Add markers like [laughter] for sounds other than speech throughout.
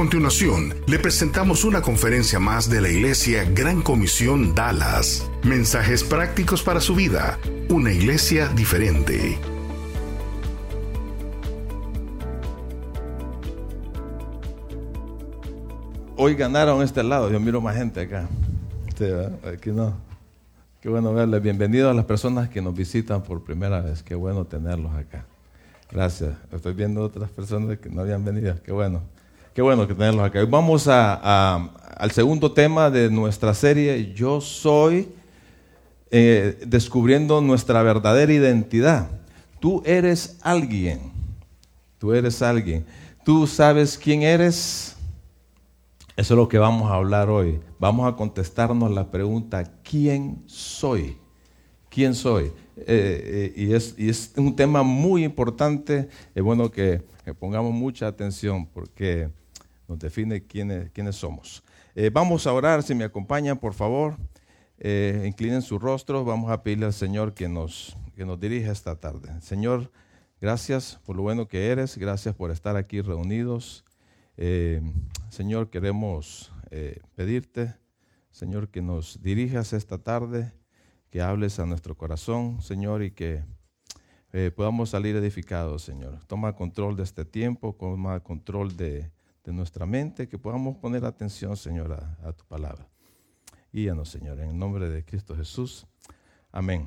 A continuación, le presentamos una conferencia más de la Iglesia Gran Comisión Dallas. Mensajes prácticos para su vida. Una iglesia diferente. Hoy ganaron este lado, yo miro más gente acá. Sí, aquí no. Qué bueno verles. Bienvenidos a las personas que nos visitan por primera vez. Qué bueno tenerlos acá. Gracias. Estoy viendo otras personas que no habían venido. Qué bueno. Qué bueno que tenerlos acá. Vamos al segundo tema de nuestra serie, Yo soy, eh, descubriendo nuestra verdadera identidad. Tú eres alguien. Tú eres alguien. Tú sabes quién eres. Eso es lo que vamos a hablar hoy. Vamos a contestarnos la pregunta, ¿quién soy? ¿Quién soy? Eh, eh, y, es, un tema muy importante. Es bueno que, pongamos mucha atención porque nos define quiénes, quiénes somos. Eh, vamos a orar, si me acompañan, por favor. inclinen su rostro. Vamos a pedirle al Señor que nos, que nos dirija esta tarde. Señor, gracias por lo bueno que eres. Gracias por estar aquí reunidos. Eh, Señor, queremos eh, pedirte, Señor, que nos dirijas esta tarde, que hables a nuestro corazón, Señor, y que eh, podamos salir edificados, Señor. Toma control de este tiempo, toma control de, nuestra mente, que podamos poner atención, Señor, a, tu palabra. Guíanos, Señor, en el nombre de Cristo Jesús. Amén.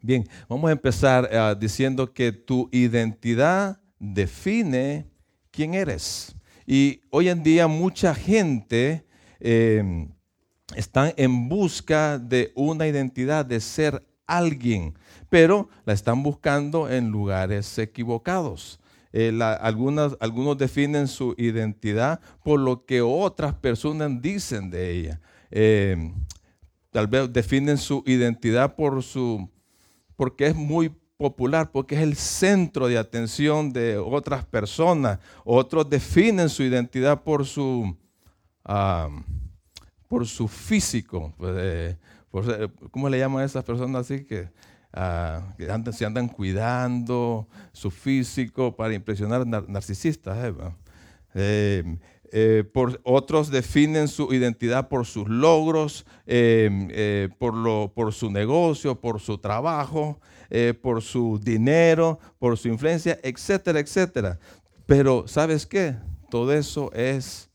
Bien, vamos a empezar diciendo que tu identidad define quién eres. Y hoy en día mucha gente eh, está en busca de una identidad, de ser alguien, pero la están buscando en lugares equivocados. Eh, algunos definen su identidad por lo que otras personas dicen de ella. Eh, tal vez definen su identidad por su, porque es muy popular porque es el centro de atención de otras personas. Otros definen su identidad por su, por su físico. Pues, eh, ¿Cómo le llaman a esas personas así que, ah, se andan cuidando su físico para impresionar narcisistas? Eh, eh, por, otros definen su identidad por sus logros, por, lo, por su negocio, por su trabajo. Eh, por su dinero, por su influencia, etcétera, etcétera. Pero ¿sabes qué? Todo eso es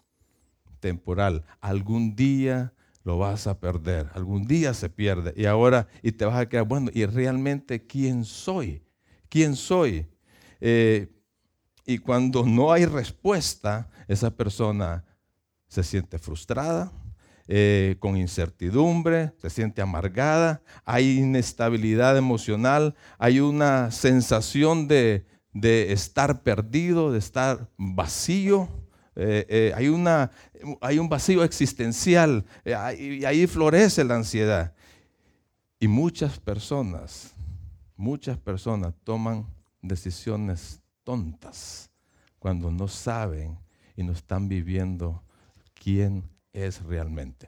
temporal. Algún día lo vas a perder, algún día se pierde y ahora y te vas a quedar, bueno, ¿y realmente quién soy? ¿Quién soy? Eh, y cuando no hay respuesta, esa persona se siente frustrada, eh, con incertidumbre, se siente amargada, hay inestabilidad emocional, hay una sensación de, estar perdido, de estar vacío. Eh, eh, hay, una, hay un vacío existencial y ahí florece la ansiedad. Y muchas personas, muchas personas toman decisiones tontas cuando no saben y no están viviendo quién es realmente.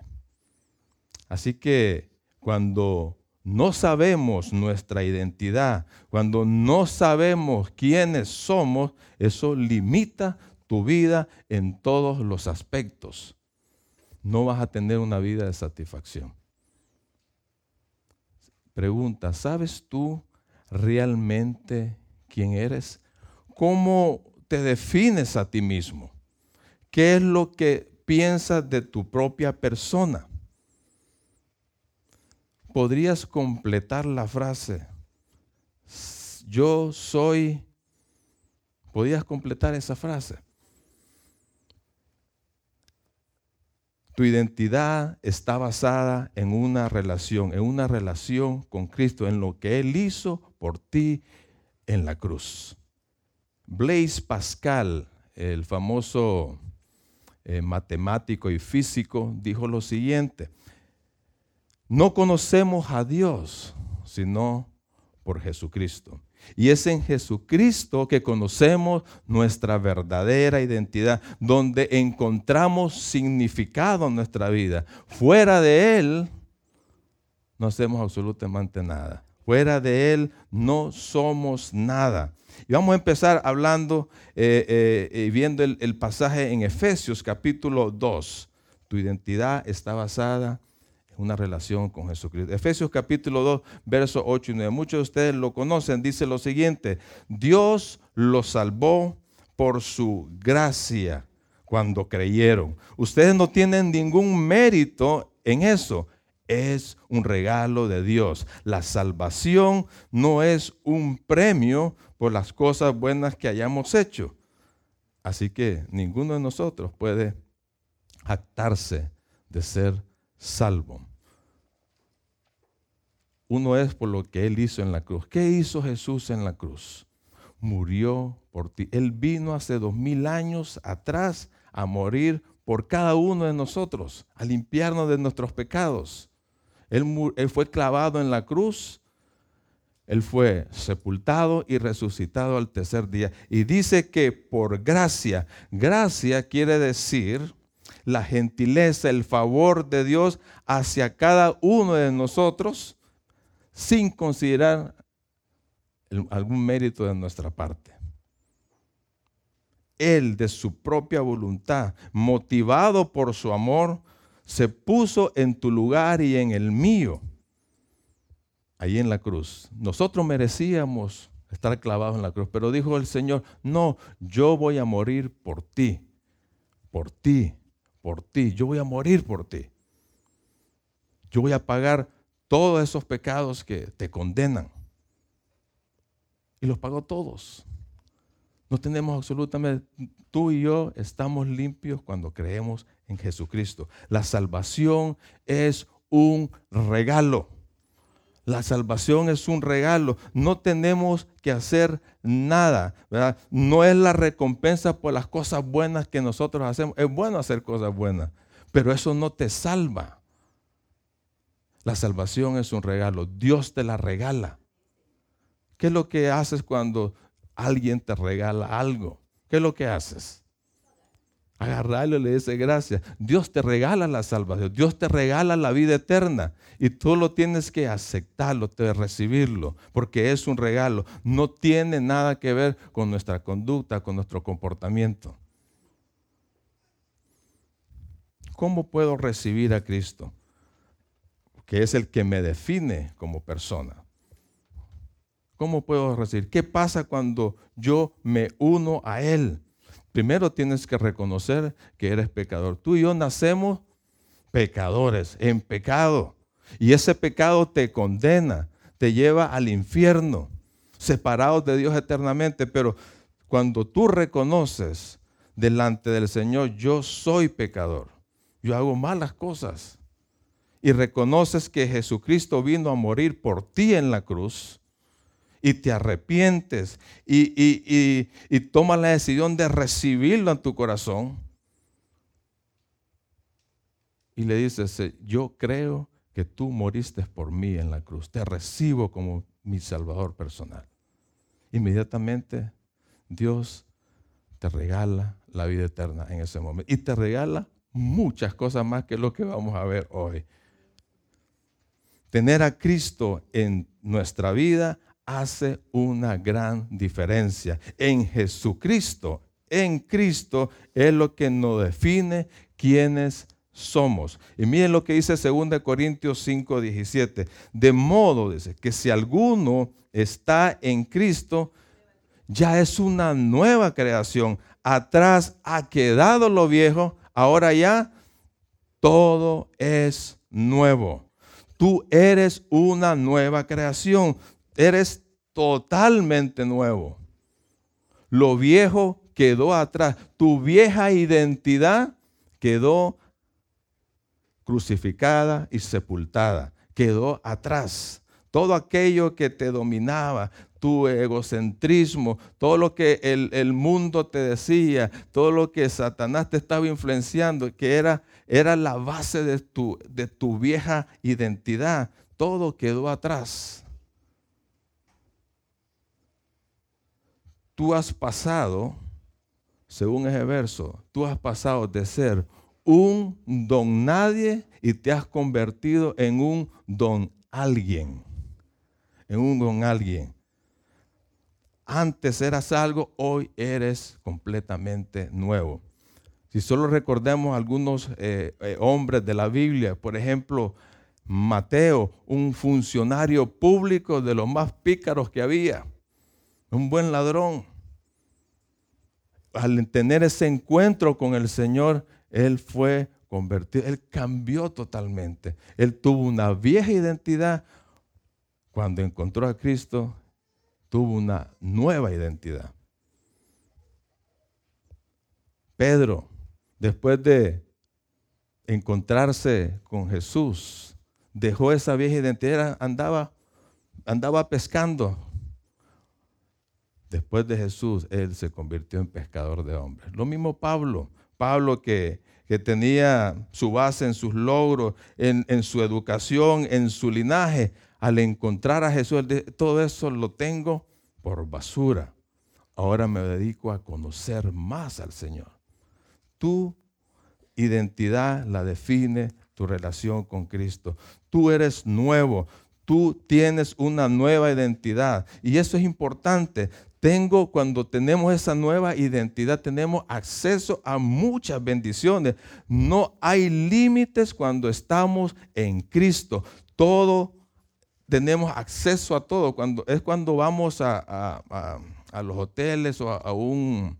Así que cuando no sabemos nuestra identidad, cuando no sabemos quiénes somos, eso limita tu vida en todos los aspectos. No vas a tener una vida de satisfacción. Pregunta, ¿sabes tú realmente quién eres? ¿Cómo te defines a ti mismo? ¿Qué es lo que piensas de tu propia persona. Podrías completar la frase, yo soy, podrías completar esa frase. Tu identidad está basada en una relación, en una relación con Cristo, en lo que Él hizo por ti en la cruz. Blaise Pascal, el famoso eh, matemático y físico, dijo lo siguiente, no conocemos a Dios, sino por Jesucristo. Y es en Jesucristo que conocemos nuestra verdadera identidad, donde encontramos significado en nuestra vida. Fuera de Él, no hacemos absolutamente nada. Fuera de Él no somos nada. Y vamos a empezar hablando y eh, eh, eh, viendo el, el pasaje en Efesios capítulo 2. Tu identidad está basada una relación con Jesucristo. Efesios capítulo 2, versos 8 y 9. Muchos de ustedes lo conocen. Dice lo siguiente, Dios los salvó por su gracia cuando creyeron. Ustedes no tienen ningún mérito en eso. Es un regalo de Dios. La salvación no es un premio por las cosas buenas que hayamos hecho. Así que ninguno de nosotros puede jactarse de ser salvo uno es por lo que Él hizo en la cruz. ¿Qué hizo Jesús en la cruz? Murió por ti. Él vino hace dos mil años atrás a morir por cada uno de nosotros, a limpiarnos de nuestros pecados. Él, fue clavado en la cruz, Él fue sepultado y resucitado al tercer día. Y dice que por gracia, gracia quiere decir la gentileza, el favor de Dios hacia cada uno de nosotros sin considerar algún mérito de nuestra parte. Él de su propia voluntad, motivado por su amor, se puso en tu lugar y en el mío, ahí en la cruz. Nosotros merecíamos estar clavados en la cruz, pero dijo el Señor, no, yo voy a morir por ti, por ti, por ti, yo voy a morir por ti. Yo voy a pagar todos esos pecados que te condenan. Y los pagó todos. No tenemos absolutamente, tú y yo estamos limpios cuando creemos en Jesucristo. La salvación es un regalo. La salvación es un regalo. No tenemos que hacer nada. No es la recompensa por las cosas buenas que nosotros hacemos. Es bueno hacer cosas buenas, pero eso no te salva. La salvación es un regalo. Dios te la regala. ¿Qué es lo que haces cuando alguien te regala algo? ¿Qué es lo que haces? Agarrarlo y le dice gracias. Dios te regala la salvación. Dios te regala la vida eterna. Y tú lo tienes que aceptarlo, te recibirlo, porque es un regalo. No tiene nada que ver con nuestra conducta, con nuestro comportamiento. ¿Cómo puedo recibir a Cristo? Que es el que me define como persona. ¿Cómo puedo recibir? ¿Qué pasa cuando yo me uno a Él? Primero tienes que reconocer que eres pecador. Tú y yo nacemos pecadores, en pecado. Y ese pecado te condena, te lleva al infierno, separados de Dios eternamente. Pero cuando tú reconoces delante del Señor, yo soy pecador, yo hago malas cosas y reconoces que Jesucristo vino a morir por ti en la cruz y te arrepientes y, y, y, tomas la decisión de recibirlo en tu corazón y le dices, yo creo que tú moriste por mí en la cruz, te recibo como mi Salvador personal. Inmediatamente Dios te regala la vida eterna en ese momento y te regala muchas cosas más que lo que vamos a ver hoy. Tener a Cristo en nuestra vida hace una gran diferencia. En Jesucristo, en Cristo, es lo que nos define quiénes somos. Y miren lo que dice 2 Corintios 5, 17. De modo, dice, que si alguno está en Cristo, ya es una nueva creación. Atrás ha quedado lo viejo, ahora ya todo es nuevo. Tú eres una nueva creación. Eres totalmente nuevo. Lo viejo quedó atrás. Tu vieja identidad quedó crucificada y sepultada. Quedó atrás. Todo aquello que te dominaba, tu egocentrismo, todo lo que el, el, mundo te decía, todo lo que Satanás te estaba influenciando, que era era la base de tu, de tu vieja identidad. Todo quedó atrás. tú has pasado, según ese verso, tú has pasado de ser un don nadie y te has convertido en un don alguien. En un don alguien. Antes eras algo, hoy eres completamente nuevo. Si solo recordemos algunos eh, eh, hombres de la Biblia, por ejemplo, Mateo, un funcionario público de los más pícaros que había, un buen ladrón. Al tener ese encuentro con el Señor, él fue convertido, él cambió totalmente. Él tuvo una vieja identidad. Cuando encontró a Cristo, tuvo una nueva identidad. Pedro, después de encontrarse con Jesús, dejó esa vieja identidad, andaba, andaba pescando. Después de Jesús, él se convirtió en pescador de hombres. Lo mismo Pablo. Pablo que, tenía su base en sus logros, en, en, su educación, en su linaje, al encontrar a Jesús, todo eso lo tengo por basura. Ahora me dedico a conocer más al Señor. Tu identidad la define tu relación con Cristo. Tú eres nuevo, tú tienes una nueva identidad. Y eso es importante. Tengo, cuando tenemos esa nueva identidad, tenemos acceso a muchas bendiciones. No hay límites cuando estamos en Cristo. Todo, tenemos acceso a todo. Cuando, es cuando vamos a, los hoteles o a, un,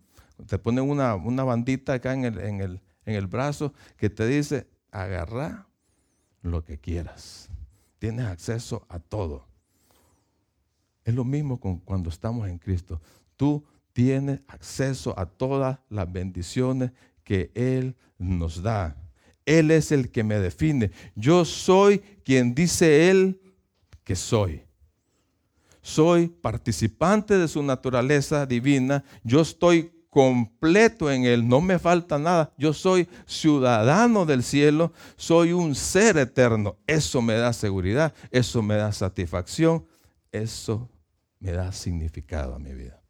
te ponen una, bandita acá en el, en, el, en el brazo que te dice, agarra lo que quieras. Tienes acceso a todo. Es lo mismo con cuando estamos en Cristo. Tú tienes acceso a todas las bendiciones que Él nos da. Él es el que me define. Yo soy quien dice Él que soy. Soy participante de su naturaleza divina. Yo estoy completo en Él, no me falta nada. Yo soy ciudadano del cielo, soy un ser eterno. Eso me da seguridad, eso me da satisfacción, eso me da significado a mi vida.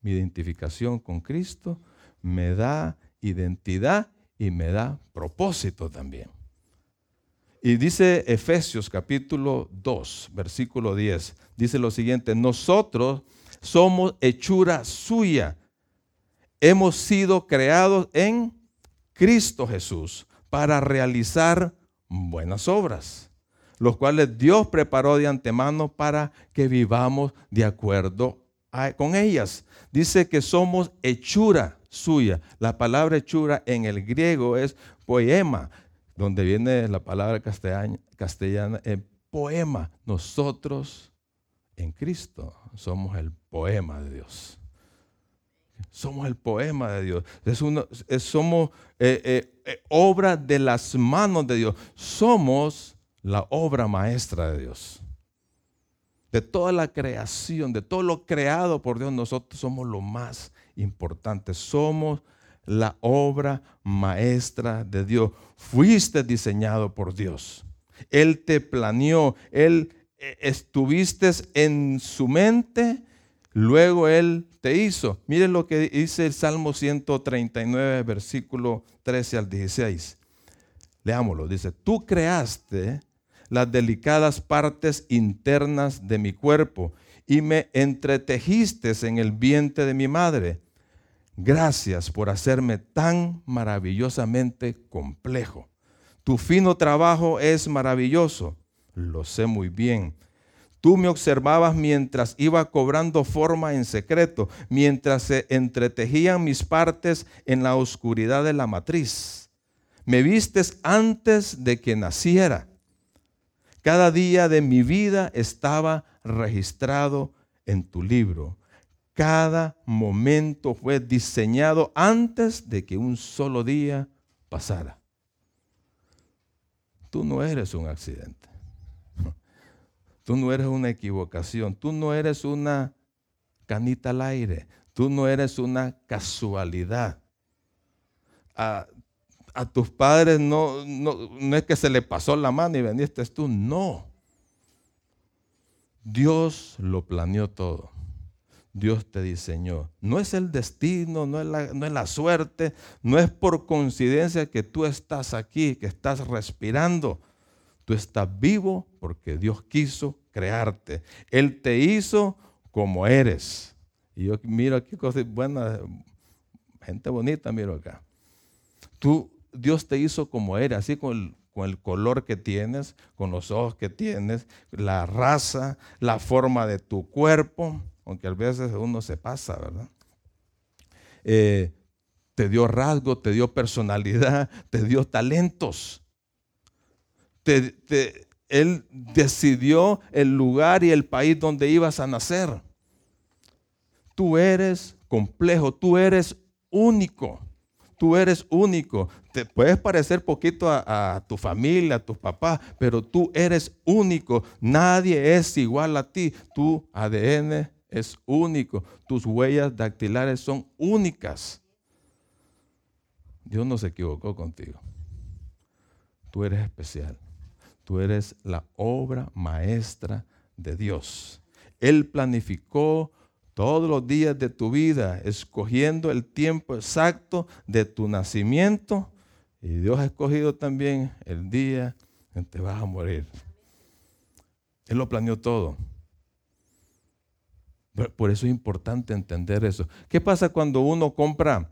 Mi identificación con Cristo me da identidad y me da propósito también. Y dice Efesios capítulo 2, versículo 10, dice lo siguiente, nosotros somos hechura suya. Hemos sido creados en Cristo Jesús para realizar buenas obras, los cuales Dios preparó de antemano para que vivamos de acuerdo con ellas. Dice que somos hechura suya. La palabra hechura en el griego es poema, donde viene la palabra castellana, castellana poema. Nosotros en Cristo somos el poema de Dios. Somos el poema de Dios. Es somos eh, eh, eh, obra de las manos de Dios. Somos la obra maestra de Dios. De toda la creación, de todo lo creado por Dios, nosotros somos lo más importante. Somos la obra maestra de Dios. Fuiste diseñado por Dios. Él te planeó, Él estuviste en su mente, luego Él te hizo. Miren lo que dice el Salmo 139, versículo 13 al 16. Leámoslo. Dice, tú creaste las delicadas partes internas de mi cuerpo y me entretejiste en el vientre de mi madre. Gracias por hacerme tan maravillosamente complejo. Tu fino trabajo es maravilloso lo sé muy bien. Tú me observabas mientras iba cobrando forma en secreto, mientras se entretejían mis partes en la oscuridad de la matriz. Me vistes antes de que naciera. Cada día de mi vida estaba registrado en tu libro. Cada momento fue diseñado antes de que un solo día pasara. Tú no eres un accidente. Tú no eres una equivocación, tú no eres una canita al aire, tú no eres una casualidad. A, tus padres no, no, es que se le pasó la mano y veniste tú, no. Dios lo planeó todo. Dios te diseñó. No es el destino, no es, la, no es la suerte, no es por coincidencia que tú estás aquí, que estás respirando. Tú estás vivo porque Dios quiso crearte. Él te hizo como eres. Y yo miro aquí cosas buenas, gente bonita, miro acá. Tú, Dios te hizo como eres, así con el, color que tienes, con los ojos que tienes, la raza, la forma de tu cuerpo aunque a veces uno se pasa, ¿verdad? Eh, te dio rasgo, te dio personalidad, te dio talentos. Él decidió el lugar y el país donde ibas a nacer. Tú eres complejo, tú eres único. Tú eres único. Te puedes parecer poquito a, a, tu familia, a tus papás, pero tú eres único. Nadie es igual a ti. Tu ADN es único. Tus huellas dactilares son únicas. Dios no se equivocó contigo. Tú eres especial. Tú eres la obra maestra de Dios. Él planificó todos los días de tu vida, escogiendo el tiempo exacto de tu nacimiento. Y Dios ha escogido también el día en que te vas a morir. Él lo planeó todo. Por eso es importante entender eso. ¿Qué pasa cuando uno compra,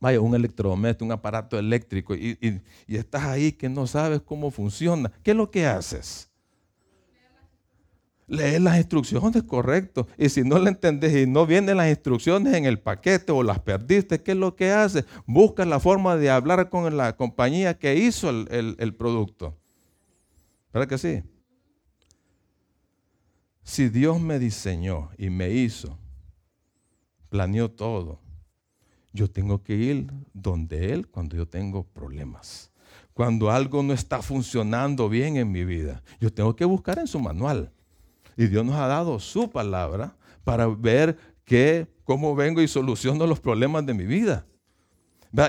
vaya, un electrodoméstico, un aparato eléctrico y, estás ahí que no sabes cómo funciona? ¿Qué es lo que haces? Lees las instrucciones, correcto. Y si no le entendés y no vienen las instrucciones en el paquete o las perdiste, ¿qué es lo que haces? Buscas la forma de hablar con la compañía que hizo el, el producto. ¿Verdad que sí? Si Dios me diseñó y me hizo, planeó todo, yo tengo que ir donde Él cuando yo tengo problemas. Cuando algo no está funcionando bien en mi vida, yo tengo que buscar en su manual. Y Dios nos ha dado su palabra para ver que, cómo vengo y soluciono los problemas de mi vida.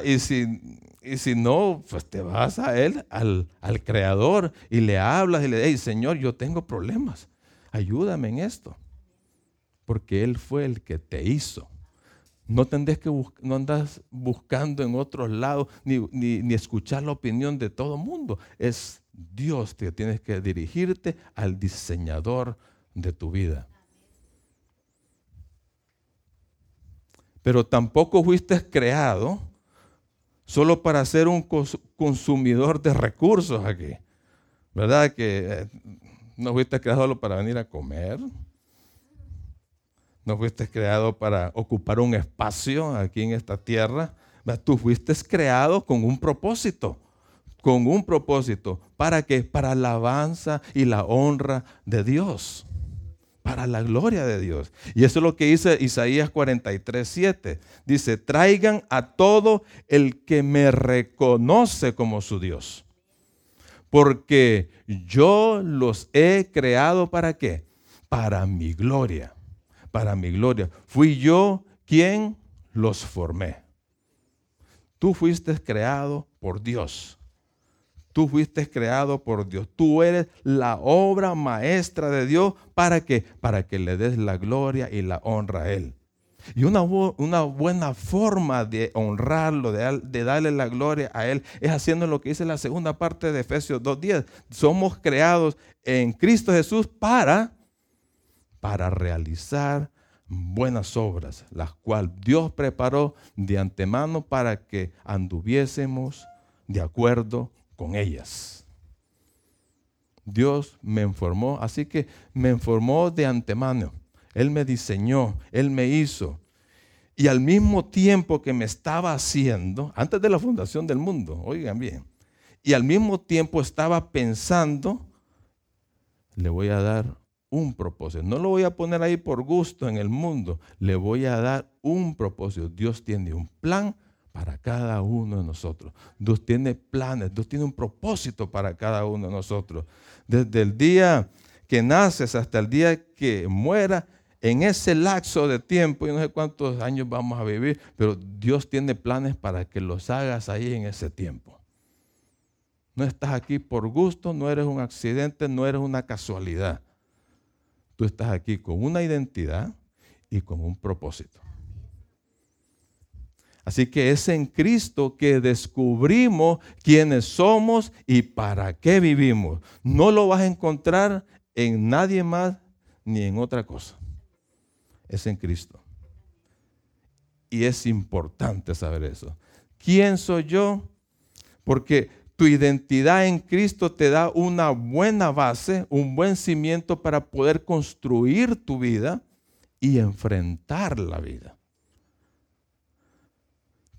Y si, y si no, pues te vas a Él, al, al Creador, y le hablas y le dices, Señor, yo tengo problemas ayúdame en esto. Porque Él fue el que te hizo. No tendés que no andas buscando en otros lados ni, ni, escuchar la opinión de todo el mundo. Es Dios que tienes que dirigirte al diseñador de tu vida. Pero tampoco fuiste creado solo para ser un consumidor de recursos aquí. ¿Verdad? Que eh, no fuiste creado solo para venir a comer. No fuiste creado para ocupar un espacio aquí en esta tierra. Tú fuiste creado con un propósito. Con un propósito. ¿Para qué? Para la alabanza y la honra de Dios. Para la gloria de Dios. Y eso es lo que dice Isaías 43, 7. Dice, traigan a todo el que me reconoce como su Dios porque yo los he creado para qué? Para mi gloria, para mi gloria. Fui yo quien los formé. Tú fuiste creado por Dios. Tú fuiste creado por Dios. Tú eres la obra maestra de Dios. ¿Para qué? Para que le des la gloria y la honra a Él. Y una, una buena forma de honrarlo, de, darle la gloria a Él, es haciendo lo que dice la segunda parte de Efesios 2.10. Somos creados en Cristo Jesús para, para realizar buenas obras, las cuales Dios preparó de antemano para que anduviésemos de acuerdo con ellas. Dios me informó, así que me informó de antemano él me diseñó, Él me hizo. Y al mismo tiempo que me estaba haciendo, antes de la fundación del mundo, oigan bien, y al mismo tiempo estaba pensando, le voy a dar un propósito. No lo voy a poner ahí por gusto en el mundo, le voy a dar un propósito. Dios tiene un plan para cada uno de nosotros. Dios tiene planes, Dios tiene un propósito para cada uno de nosotros. Desde el día que naces hasta el día que muera, en ese lapso de tiempo, y no sé cuántos años vamos a vivir, pero Dios tiene planes para que los hagas ahí en ese tiempo. No estás aquí por gusto, no eres un accidente, no eres una casualidad. Tú estás aquí con una identidad y con un propósito. Así que es en Cristo que descubrimos quiénes somos y para qué vivimos. No lo vas a encontrar en nadie más ni en otra cosa. Es en Cristo. Y es importante saber eso. ¿Quién soy yo? Porque tu identidad en Cristo te da una buena base, un buen cimiento para poder construir tu vida y enfrentar la vida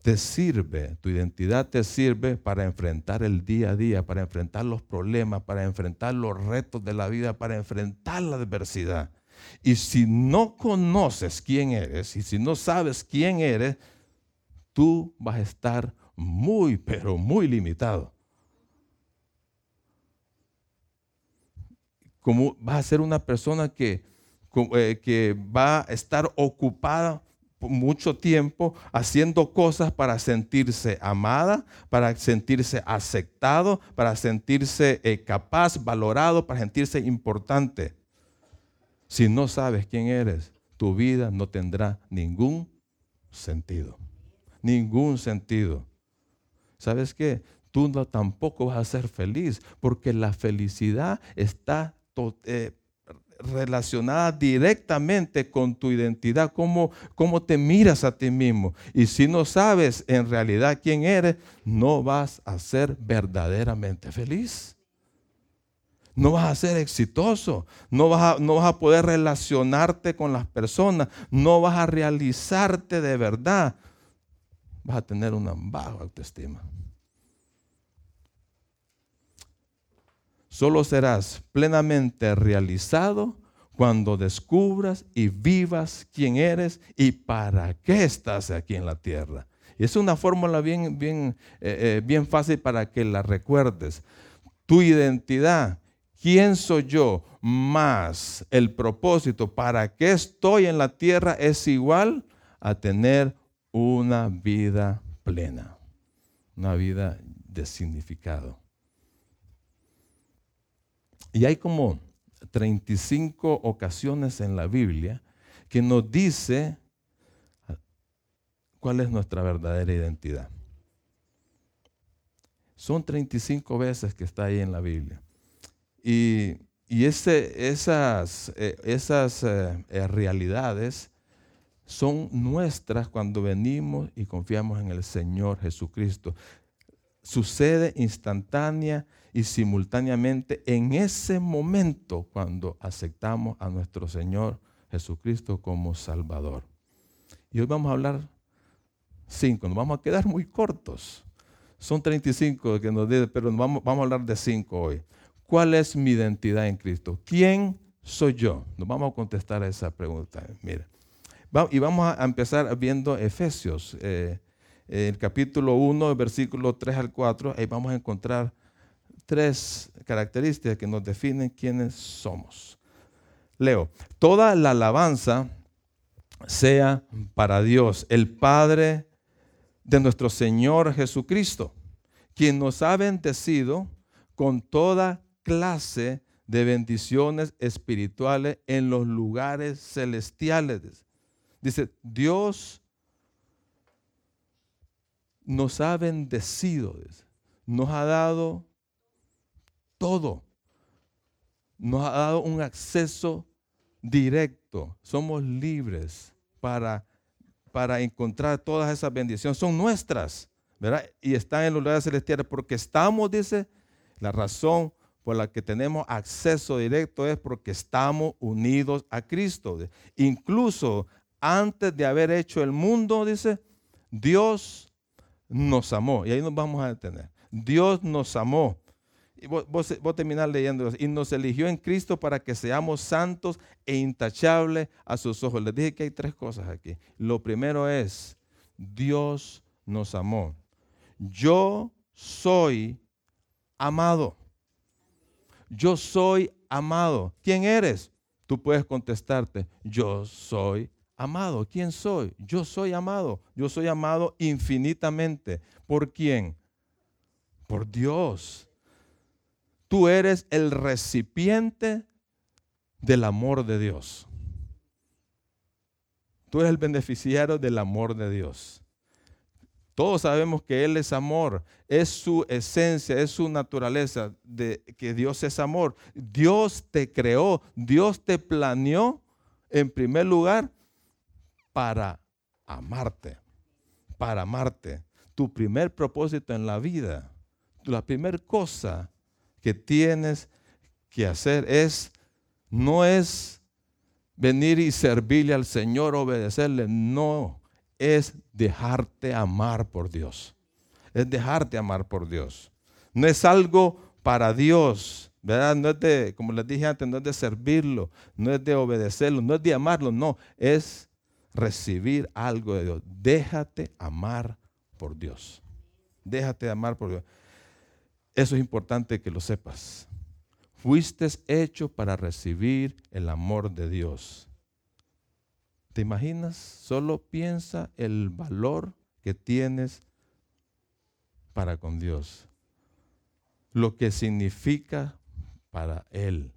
te sirve, tu identidad te sirve para enfrentar el día a día, para enfrentar los problemas, para enfrentar los retos de la vida, para enfrentar la adversidad. Y si no conoces quién eres y si no sabes quién eres, tú vas a estar muy, pero muy limitado. Como vas a ser una persona que, eh, que va a estar ocupada mucho tiempo haciendo cosas para sentirse amada, para sentirse aceptado, para sentirse eh, capaz, valorado, para sentirse importante. Si no sabes quién eres, tu vida no tendrá ningún sentido. Ningún sentido. ¿Sabes qué? Tú no, tampoco vas a ser feliz porque la felicidad está eh, relacionada directamente con tu identidad, cómo, cómo te miras a ti mismo. Y si no sabes en realidad quién eres, no vas a ser verdaderamente feliz. No vas a ser exitoso, no vas a, no vas a poder relacionarte con las personas, no vas a realizarte de verdad. Vas a tener una baja autoestima. Solo serás plenamente realizado cuando descubras y vivas quién eres y para qué estás aquí en la tierra. Es una fórmula bien, bien, eh, eh, bien fácil para que la recuerdes. Tu identidad, quién soy yo, más el propósito, para qué estoy en la tierra, es igual a tener una vida plena, una vida de significado. Y hay como 35 ocasiones en la Biblia que nos dice cuál es nuestra verdadera identidad. Son 35 veces que está ahí en la Biblia. Y, ese, esas, eh, esas eh, eh, realidades son nuestras cuando venimos y confiamos en el Señor Jesucristo. Sucede instantánea y simultáneamente en ese momento cuando aceptamos a nuestro Señor Jesucristo como Salvador. Y hoy vamos a hablar cinco, nos vamos a quedar muy cortos. Son 35 que nos dicen, pero vamos, vamos a hablar de cinco hoy. ¿Cuál es mi identidad en Cristo? ¿Quién soy yo? Nos vamos a contestar a esa pregunta. Mira. Y vamos a empezar viendo Efesios, eh, el capítulo 1, versículo 3 al 4. Ahí vamos a encontrar tres características que nos definen quiénes somos. Leo, toda la alabanza sea para Dios, el Padre de nuestro Señor Jesucristo, quien nos ha bendecido con toda clase de bendiciones espirituales en los lugares celestiales. Dice, Dios nos ha bendecido, nos ha dado todo. Nos ha dado un acceso directo. Somos libres para, para encontrar todas esas bendiciones. Son nuestras, ¿verdad? Y están en los lugares celestiales porque estamos, dice, la razón por la que tenemos acceso directo es porque estamos unidos a Cristo. Incluso antes de haber hecho el mundo, dice, Dios nos amó. Y ahí nos vamos a detener. Dios nos amó y vos, a terminar leyendo. Y nos eligió en Cristo para que seamos santos e intachables a sus ojos. Les dije que hay tres cosas aquí. Lo primero es, Dios nos amó. Yo soy amado. Yo soy amado. ¿Quién eres? Tú puedes contestarte, yo soy amado. ¿Quién soy? Yo soy amado. Yo soy amado infinitamente. ¿Por quién? Por Dios. Tú eres el recipiente del amor de Dios. Tú eres el beneficiario del amor de Dios. Todos sabemos que Él es amor, es su esencia, es su naturaleza, de que Dios es amor. Dios te creó, Dios te planeó en primer lugar para amarte, para amarte. Tu primer propósito en la vida, la primera cosa que tienes que hacer es, no es venir y servirle al Señor, obedecerle, no, es dejarte amar por Dios. Es dejarte amar por Dios. No es algo para Dios, ¿verdad? No es de, como les dije antes, no es de servirlo, no es de obedecerlo, no es de amarlo, no, es recibir algo de Dios. Déjate amar por Dios. Déjate amar por Dios. Eso es importante que lo sepas. Fuiste hecho para recibir el amor de Dios. ¿Te imaginas? Solo piensa el valor que tienes para con Dios. Lo que significa para Él.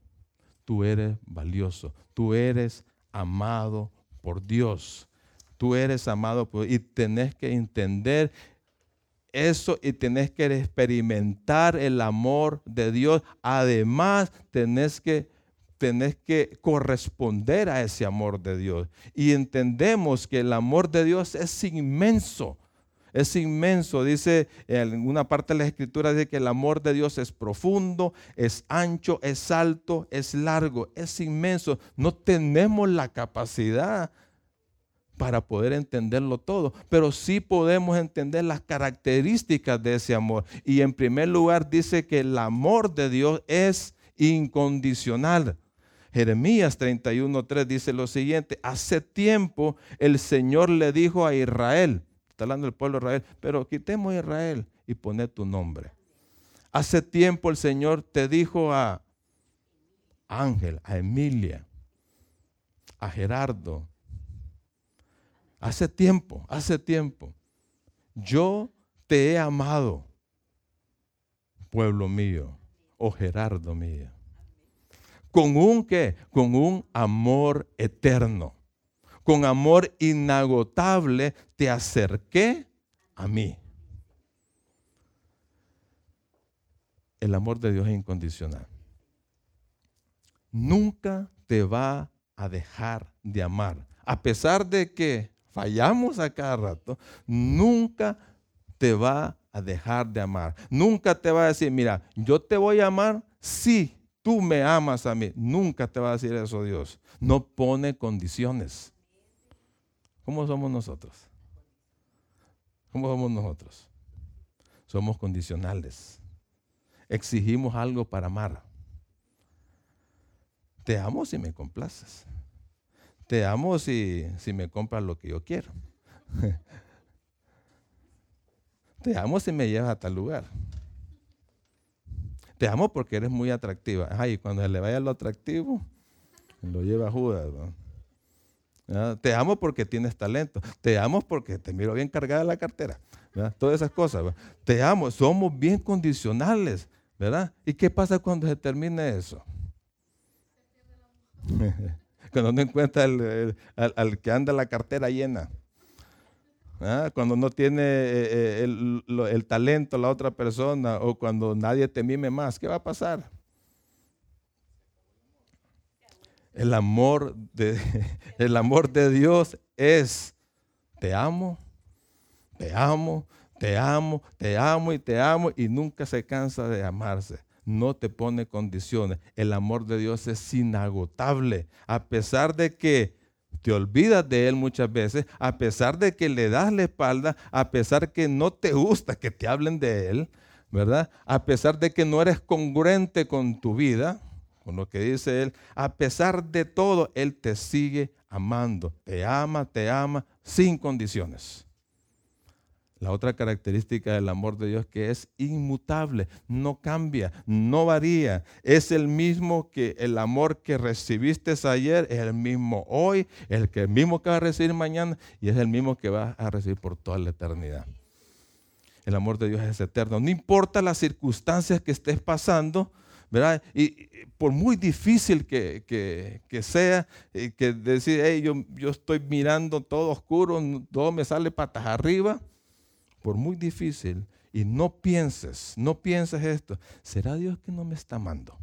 Tú eres valioso. Tú eres amado por Dios. Tú eres amado por y tenés que entender eso y tenés que experimentar el amor de Dios. Además, tenés que, tenés que corresponder a ese amor de Dios. Y entendemos que el amor de Dios es inmenso. Es inmenso, dice en una parte de la escritura, dice que el amor de Dios es profundo, es ancho, es alto, es largo, es inmenso. No tenemos la capacidad para poder entenderlo todo, pero sí podemos entender las características de ese amor. Y en primer lugar dice que el amor de Dios es incondicional. Jeremías 31.3 dice lo siguiente, hace tiempo el Señor le dijo a Israel, está hablando del pueblo de Israel, pero quitemos a Israel y poned tu nombre. Hace tiempo el Señor te dijo a Ángel, a Emilia, a Gerardo, Hace tiempo, hace tiempo. Yo te he amado, pueblo mío, o oh Gerardo mío. ¿Con un qué? Con un amor eterno. Con amor inagotable te acerqué a mí. El amor de Dios es incondicional. Nunca te va a dejar de amar. A pesar de que fallamos a cada rato, nunca te va a dejar de amar. Nunca te va a decir, mira, yo te voy a amar si tú me amas a mí. Nunca te va a decir eso Dios. No pone condiciones. ¿Cómo somos nosotros? ¿Cómo somos nosotros? Somos condicionales. Exigimos algo para amar. Te amo si me complaces. Te amo si, si me compras lo que yo quiero. [laughs] Te amo si me llevas a tal lugar. Te amo porque eres muy atractiva. Ay, cuando se le vaya lo atractivo, lo lleva a Judas. Te amo porque tienes talento. Te amo porque te miro bien cargada la cartera. Todas esas cosas. Te amo. Somos bien condicionales. ¿verdad? ¿Y qué pasa cuando se termine eso? [laughs] cuando no encuentra al, que anda la cartera llena. ¿Ah? Cuando no tiene eh, eh, el, talento la otra persona o cuando nadie te mime más, ¿qué va a pasar? El amor de, [laughs] el amor de Dios es, te amo, te amo, te amo, te amo y te amo y nunca se cansa de amarse no te pone condiciones. El amor de Dios es inagotable. A pesar de que te olvidas de Él muchas veces, a pesar de que le das la espalda, a pesar que no te gusta que te hablen de Él, ¿verdad? A pesar de que no eres congruente con tu vida, con lo que dice Él, a pesar de todo, Él te sigue amando. Te ama, te ama sin condiciones. La otra característica del amor de Dios que es inmutable, no cambia, no varía. Es el mismo que el amor que recibiste ayer, es el mismo hoy, el que el mismo que vas a recibir mañana y es el mismo que vas a recibir por toda la eternidad. El amor de Dios es eterno. No importa las circunstancias que estés pasando, Y, por muy difícil que, sea, eh, que decir, hey, yo, yo estoy mirando todo oscuro, todo me sale patas arriba, por muy difícil, y no pienses, no pienses esto, ¿será Dios que no me está amando?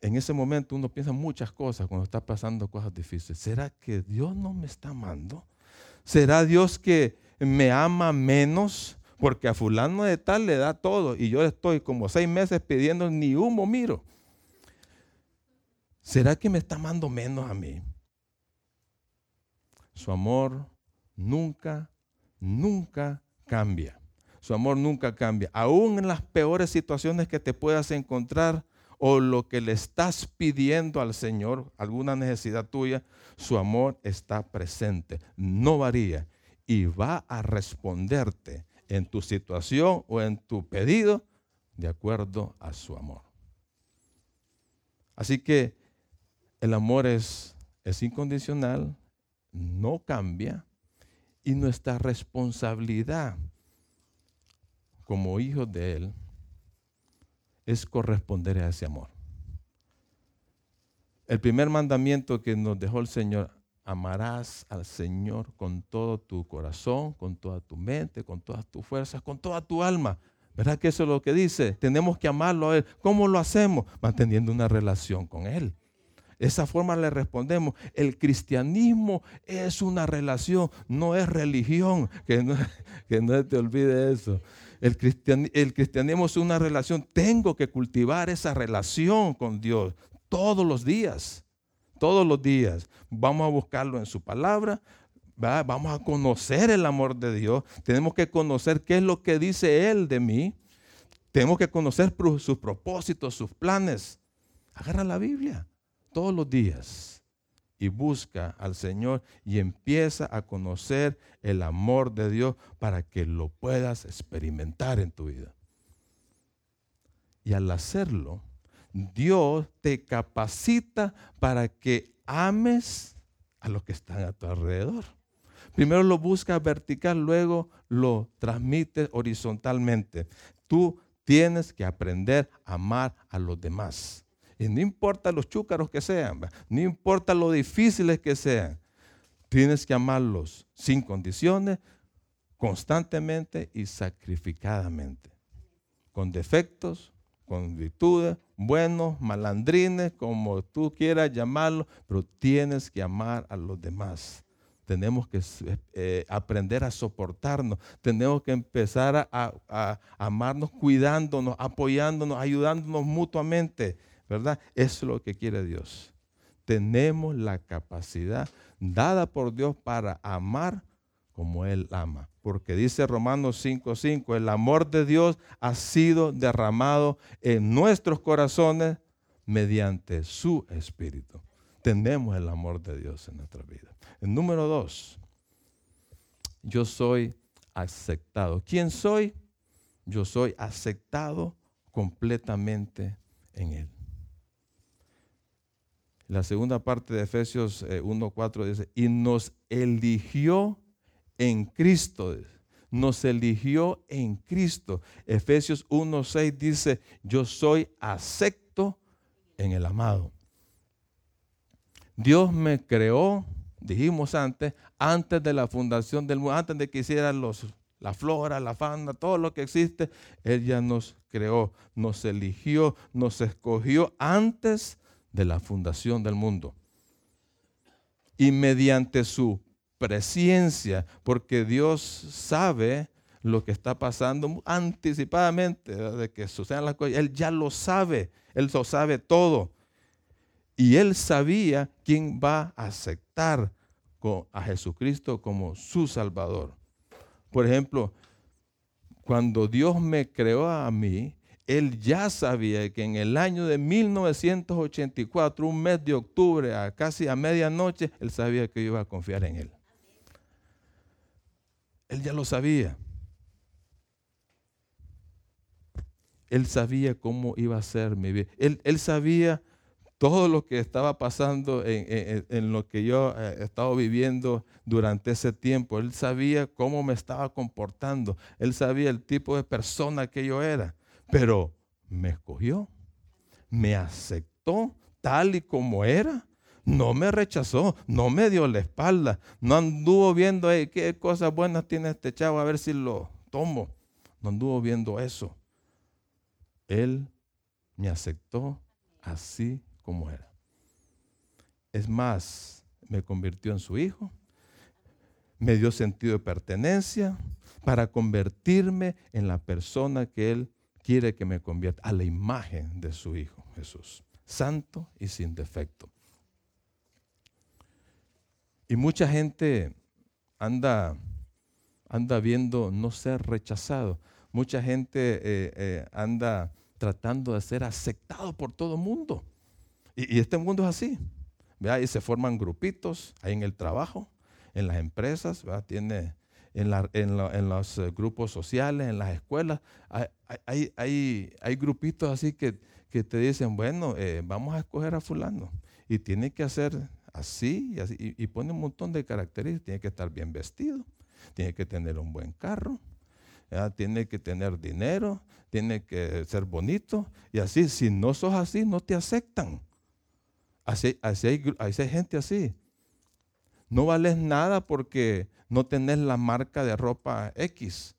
En ese momento uno piensa muchas cosas cuando está pasando cosas difíciles. ¿Será que Dios no me está amando? ¿Será Dios que me ama menos? Porque a fulano de tal le da todo y yo estoy como seis meses pidiendo ni humo miro. ¿Será que me está amando menos a mí? Su amor nunca, nunca cambia. Su amor nunca cambia. Aún en las peores situaciones que te puedas encontrar o lo que le estás pidiendo al Señor, alguna necesidad tuya, su amor está presente, no varía y va a responderte en tu situación o en tu pedido de acuerdo a su amor. Así que el amor es, es incondicional, no cambia y nuestra responsabilidad como hijos de Él es corresponder a ese amor. El primer mandamiento que nos dejó el Señor, amarás al Señor con todo tu corazón, con toda tu mente, con todas tus fuerzas, con toda tu alma. ¿Verdad que eso es lo que dice? Tenemos que amarlo a Él. ¿Cómo lo hacemos? Manteniendo una relación con Él. De esa forma le respondemos. El cristianismo es una relación, no es religión. Que no, [laughs] que no te olvide eso. El, el cristianismo es una relación. Tengo que cultivar esa relación con Dios todos los días todos los días. Vamos a buscarlo en su palabra. Vamos a conocer el amor de Dios. Tenemos que conocer qué es lo que dice Él de mí. Tenemos que conocer sus propósitos, sus planes. Agarra la Biblia todos los días y busca al Señor y empieza a conocer el amor de Dios para que lo puedas experimentar en tu vida. Y al hacerlo, Dios te capacita para que ames a los que están a tu alrededor. Primero lo buscas vertical, luego lo transmites horizontalmente. Tú tienes que aprender a amar a los demás. Y no importa los chúcaros que sean, no importa lo difíciles que sean, tienes que amarlos sin condiciones, constantemente y sacrificadamente. Con defectos, con virtudes, buenos, malandrines, como tú quieras llamarlo, pero tienes que amar a los demás. Tenemos que eh, aprender a soportarnos, tenemos que empezar a, amarnos cuidándonos, apoyándonos, ayudándonos mutuamente, ¿verdad? Eso es lo que quiere Dios. Tenemos la capacidad dada por Dios para amar como Él ama. Porque dice Romanos 5:5, el amor de Dios ha sido derramado en nuestros corazones mediante su Espíritu. Tenemos el amor de Dios en nuestra vida. El número dos, yo soy aceptado. ¿Quién soy? Yo soy aceptado completamente en Él. La segunda parte de Efesios 1.4 eh, dice, y nos eligió en Cristo. Nos eligió en Cristo. Efesios 1.6 dice, yo soy acepto en el amado. Dios me creó, dijimos antes, antes de la fundación del mundo, antes de que hicieran los, la flora, la fauna, todo lo que existe, Él ya nos creó, nos eligió, nos escogió antes de la fundación del mundo. Y mediante su presencia, porque Dios sabe lo que está pasando anticipadamente de que sucedan las cosas. Él ya lo sabe, Él lo sabe todo. Y Él sabía quién va a aceptar a Jesucristo como su Salvador. Por ejemplo, cuando Dios me creó a mí, él ya sabía que en el año de 1984, un mes de octubre, a casi a medianoche, él sabía que yo iba a confiar en él. Él ya lo sabía. Él sabía cómo iba a ser mi vida. Él, sabía todo lo que estaba pasando en, lo que yo he eh, estado viviendo durante ese tiempo. Él sabía cómo me estaba comportando. Él sabía el tipo de persona que yo era. pero me escogió, me aceptó tal y como era. No me rechazó, no me dio la espalda, no anduvo viendo qué cosas buenas tiene este chavo, a ver si lo tomo. No anduvo viendo eso. Él me aceptó así como era. Es más, me convirtió en su hijo, me dio sentido de pertenencia para convertirme en la persona que Él quiere que me convierta, a la imagen de su Hijo Jesús, santo y sin defecto. Y mucha gente anda, anda viendo no ser rechazado. Mucha gente eh, eh, anda tratando de ser aceptado por todo el mundo. Y, este mundo es así. ¿vea? Y se forman grupitos ahí en el trabajo, en las empresas, tiene en, en, los eh, grupos sociales, en las escuelas. Hay, hay, hay, grupitos así que, que, te dicen, bueno, vamos a escoger a fulano. Y tiene que hacer así y así. Y, pone un montón de características. Tiene que estar bien vestido, tiene que tener un buen carro, tiene que tener dinero, tiene que ser bonito. Y así, si no sos así, no te aceptan. Así, así hay, hay, gente así. No vales nada porque no tenés la marca de ropa X.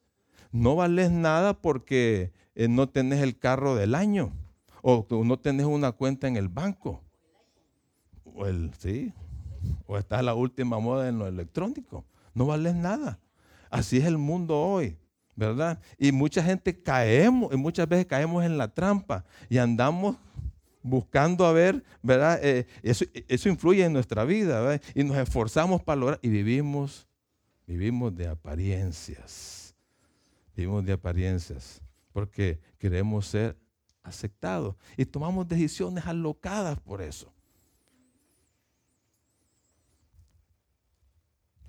No vales nada porque eh, no tenés el carro del año. O no tenés una cuenta en el banco. O, el, está la última moda en lo electrónico. No vales nada. Así es el mundo hoy. ¿verdad? Y mucha gente caemos, y muchas veces caemos en la trampa y andamos buscando a ver, ¿verdad? Eh, eso, influye en nuestra vida. Y nos esforzamos para lograr y vivimos, vivimos de apariencias, vivimos de apariencias, porque queremos ser aceptados y tomamos decisiones alocadas por eso.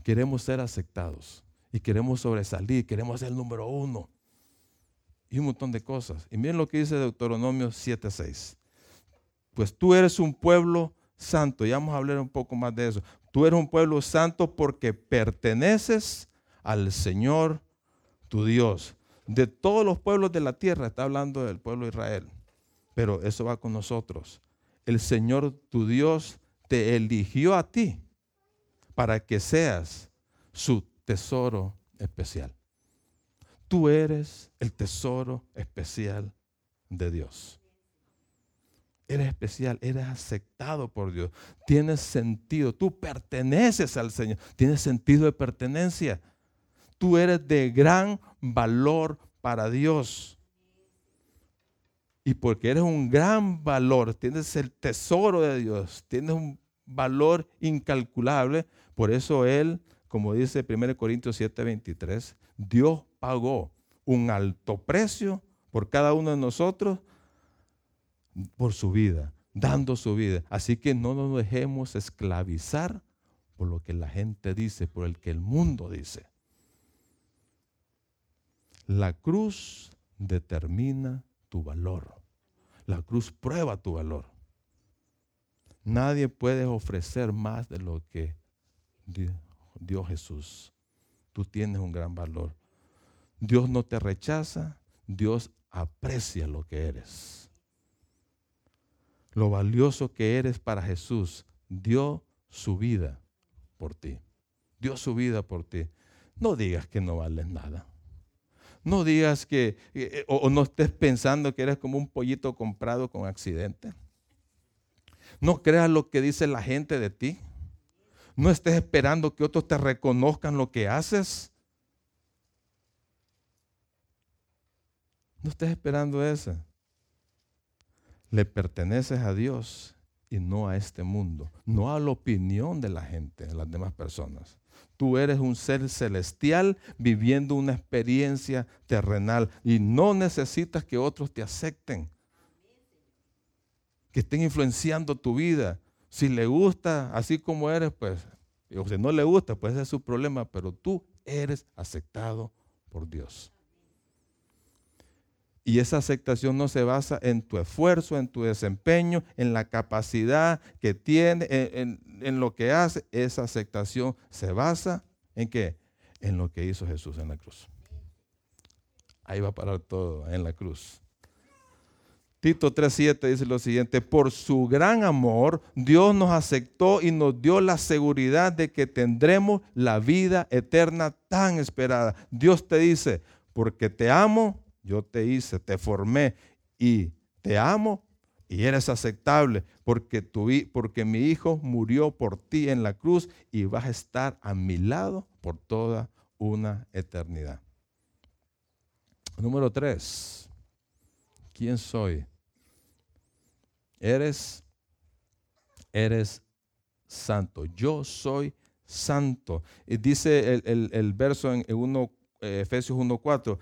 Queremos ser aceptados y queremos sobresalir, queremos ser el número uno. Y un montón de cosas. Y miren lo que dice Deuteronomio 7:6. Pues tú eres un pueblo santo. Ya vamos a hablar un poco más de eso. Tú eres un pueblo santo porque perteneces al Señor tu Dios. De todos los pueblos de la tierra, está hablando del pueblo de Israel. Pero eso va con nosotros. El Señor tu Dios te eligió a ti para que seas su tesoro especial. Tú eres el tesoro especial de Dios. Eres especial, eres aceptado por Dios. Tienes sentido, tú perteneces al Señor. Tienes sentido de pertenencia. Tú eres de gran valor para Dios. Y porque eres un gran valor, tienes el tesoro de Dios, tienes un valor incalculable, por eso Él como dice 1 Corintios 7, 23, Dios pagó un alto precio por cada uno de nosotros por su vida, dando su vida. Así que no nos dejemos esclavizar por lo que la gente dice, por el que el mundo dice. La cruz determina tu valor. La cruz prueba tu valor. Nadie puede ofrecer más de lo que Dios Jesús, tú tienes un gran valor. Dios no te rechaza, Dios aprecia lo que eres. Lo valioso que eres para Jesús, dio su vida por ti. Dio su vida por ti. No digas que no vales nada. No digas que, eh, o, o no estés pensando que eres como un pollito comprado con accidente. No creas lo que dice la gente de ti. No estés esperando que otros te reconozcan lo que haces. No estés esperando eso. Le perteneces a Dios y no a este mundo, no a la opinión de la gente, de las demás personas. Tú eres un ser celestial viviendo una experiencia terrenal y no necesitas que otros te acepten, que estén influenciando tu vida. Si le gusta así como eres, pues, o si no le gusta, pues ese es su problema, pero tú eres aceptado por Dios. Y esa aceptación no se basa en tu esfuerzo, en tu desempeño, en la capacidad que tiene, en, en, lo que hace. Esa aceptación se basa en qué? En lo que hizo Jesús en la cruz. Ahí va a parar todo, en la cruz. Tito 3.7 dice lo siguiente, por su gran amor Dios nos aceptó y nos dio la seguridad de que tendremos la vida eterna tan esperada. Dios te dice, porque te amo, yo te hice, te formé y te amo y eres aceptable porque, tu, porque mi hijo murió por ti en la cruz y vas a estar a mi lado por toda una eternidad. Número tres, ¿quién soy? Eres, eres santo. Yo soy santo. Y dice el, verso en, uno, eh, Efesios 1.4,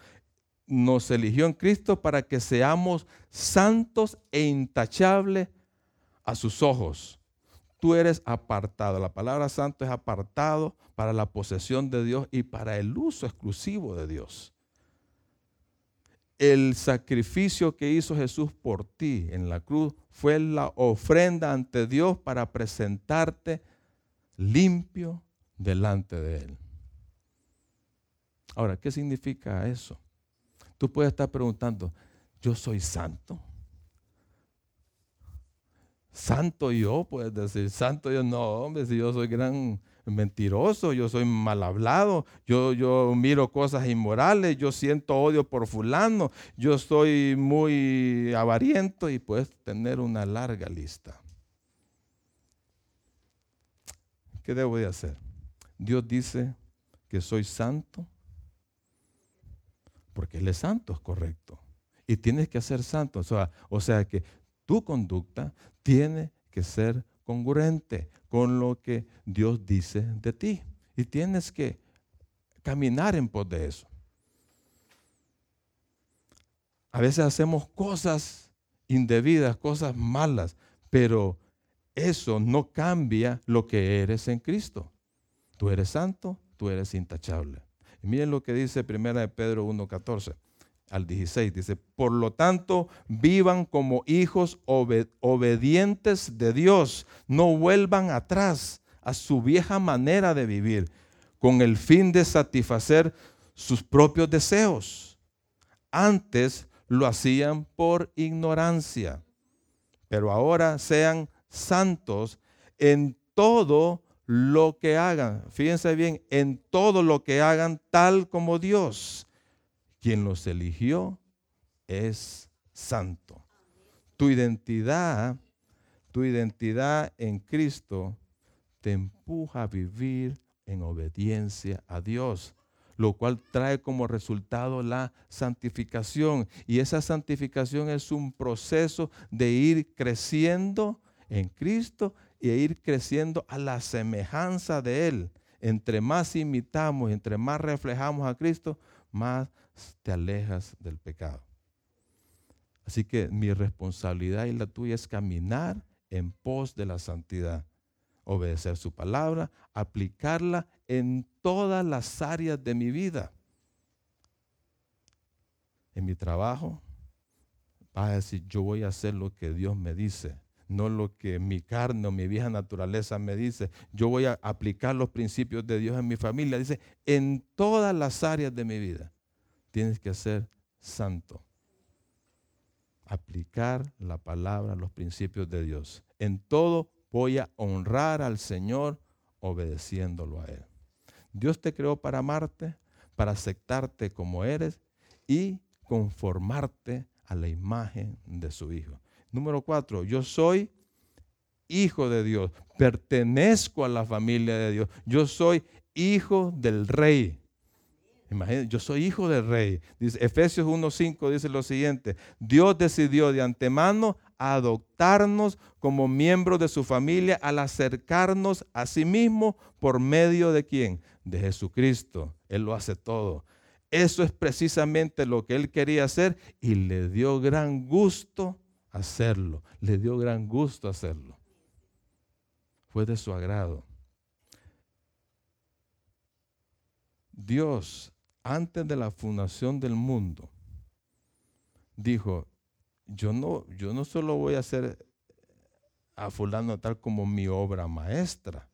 nos eligió en Cristo para que seamos santos e intachables a sus ojos. Tú eres apartado. La palabra santo es apartado para la posesión de Dios y para el uso exclusivo de Dios el sacrificio que hizo Jesús por ti en la cruz fue la ofrenda ante Dios para presentarte limpio delante de Él. Ahora, ¿qué significa eso? Tú puedes estar preguntando, ¿yo soy santo? ¿Santo yo? Puedes decir, santo yo no, hombre, si yo soy gran mentiroso, yo soy mal hablado, yo, yo miro cosas inmorales, yo siento odio por fulano, yo soy muy avariento y puedes tener una larga lista. ¿Qué debo de hacer? Dios dice que soy santo porque Él es santo, es correcto. Y tienes que ser santo. O sea, o sea que tu conducta tiene que ser congruente con lo que Dios dice de ti. Y tienes que caminar en pos de eso. A veces hacemos cosas indebidas, cosas malas, pero eso no cambia lo que eres en Cristo. Tú eres santo, tú eres intachable. Y miren lo que dice 1 de Pedro 1.14 al 16. Dice, por lo tanto, vivan como hijos obedientes de Dios. No vuelvan atrás a su vieja manera de vivir con el fin de satisfacer sus propios deseos. Antes lo hacían por ignorancia, pero ahora sean santos en todo lo que hagan. Fíjense bien, en todo lo que hagan tal como Dios quien los eligió es santo. Tu identidad, tu identidad en Cristo te empuja a vivir en obediencia a Dios, lo cual trae como resultado la santificación. Y esa santificación es un proceso de ir creciendo en Cristo y ir creciendo a la semejanza de Él. Entre más imitamos, entre más reflejamos a Cristo, más te alejas del pecado. Así que mi responsabilidad y la tuya es caminar en pos de la santidad, obedecer su palabra, aplicarla en todas las áreas de mi vida. En mi trabajo, vas a decir, yo voy a hacer lo que Dios me dice, no lo que mi carne o mi vieja naturaleza me dice. Yo voy a aplicar los principios de Dios en mi familia. Dice, en todas las áreas de mi vida tienes que ser santo. Aplicar la palabra, los principios de Dios. En todo voy a honrar al Señor obedeciéndolo a Él. Dios te creó para amarte, para aceptarte como eres y conformarte a la imagen de su Hijo. Número cuatro, yo soy hijo de Dios, pertenezco a la familia de Dios, yo soy hijo del rey. Imagínense, yo soy hijo del rey. Dice, Efesios 1.5 dice lo siguiente, Dios decidió de antemano adoptarnos como miembros de su familia al acercarnos a sí mismo por medio de quién? De Jesucristo. Él lo hace todo. Eso es precisamente lo que él quería hacer y le dio gran gusto hacerlo. Le dio gran gusto hacerlo. Fue de su agrado. Dios antes de la fundación del mundo, dijo, yo no, yo no solo voy a hacer a fulano tal como mi obra maestra,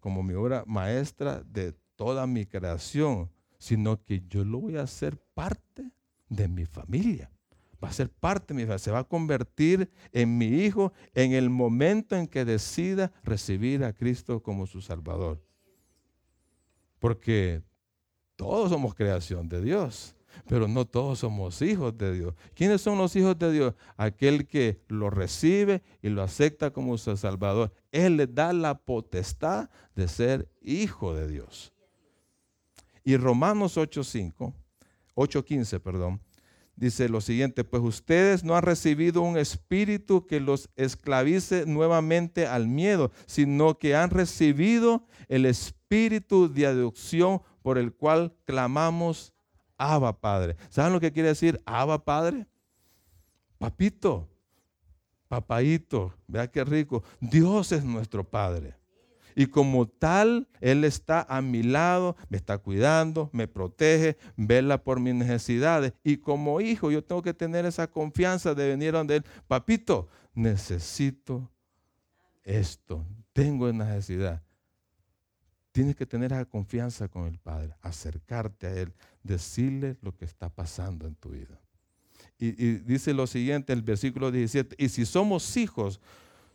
como mi obra maestra de toda mi creación, sino que yo lo voy a hacer parte de mi familia, va a ser parte de mi familia, se va a convertir en mi hijo en el momento en que decida recibir a Cristo como su Salvador. Porque todos somos creación de Dios, pero no todos somos hijos de Dios. ¿Quiénes son los hijos de Dios? Aquel que lo recibe y lo acepta como su Salvador. Él le da la potestad de ser hijo de Dios. Y Romanos 8.5, 8.15, perdón, dice lo siguiente, pues ustedes no han recibido un espíritu que los esclavice nuevamente al miedo, sino que han recibido el espíritu de adopción por el cual clamamos, Abba Padre. ¿Saben lo que quiere decir Abba Padre? Papito, papaito, vea qué rico. Dios es nuestro Padre. Y como tal, Él está a mi lado, me está cuidando, me protege, vela por mis necesidades. Y como hijo, yo tengo que tener esa confianza de venir donde Él, papito, necesito esto, tengo necesidad. Tienes que tener esa confianza con el Padre, acercarte a Él, decirle lo que está pasando en tu vida. Y, y dice lo siguiente, el versículo 17, y si somos hijos,